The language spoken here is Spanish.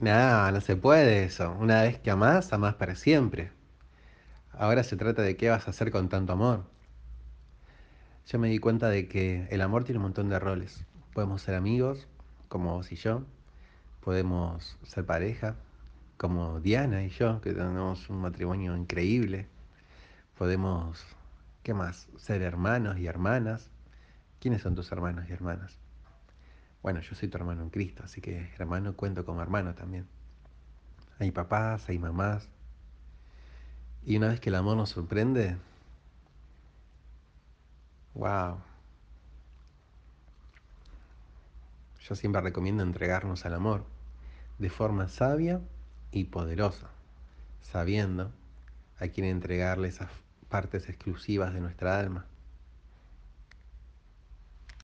No, no se puede eso. Una vez que amás, amás para siempre. Ahora se trata de qué vas a hacer con tanto amor. Yo me di cuenta de que el amor tiene un montón de roles. Podemos ser amigos, como vos y yo. Podemos ser pareja, como Diana y yo, que tenemos un matrimonio increíble. Podemos, ¿qué más? Ser hermanos y hermanas. ¿Quiénes son tus hermanos y hermanas? Bueno, yo soy tu hermano en Cristo, así que hermano cuento como hermano también. Hay papás, hay mamás. Y una vez que el amor nos sorprende, wow. Yo siempre recomiendo entregarnos al amor de forma sabia y poderosa, sabiendo a quién entregarle esas partes exclusivas de nuestra alma.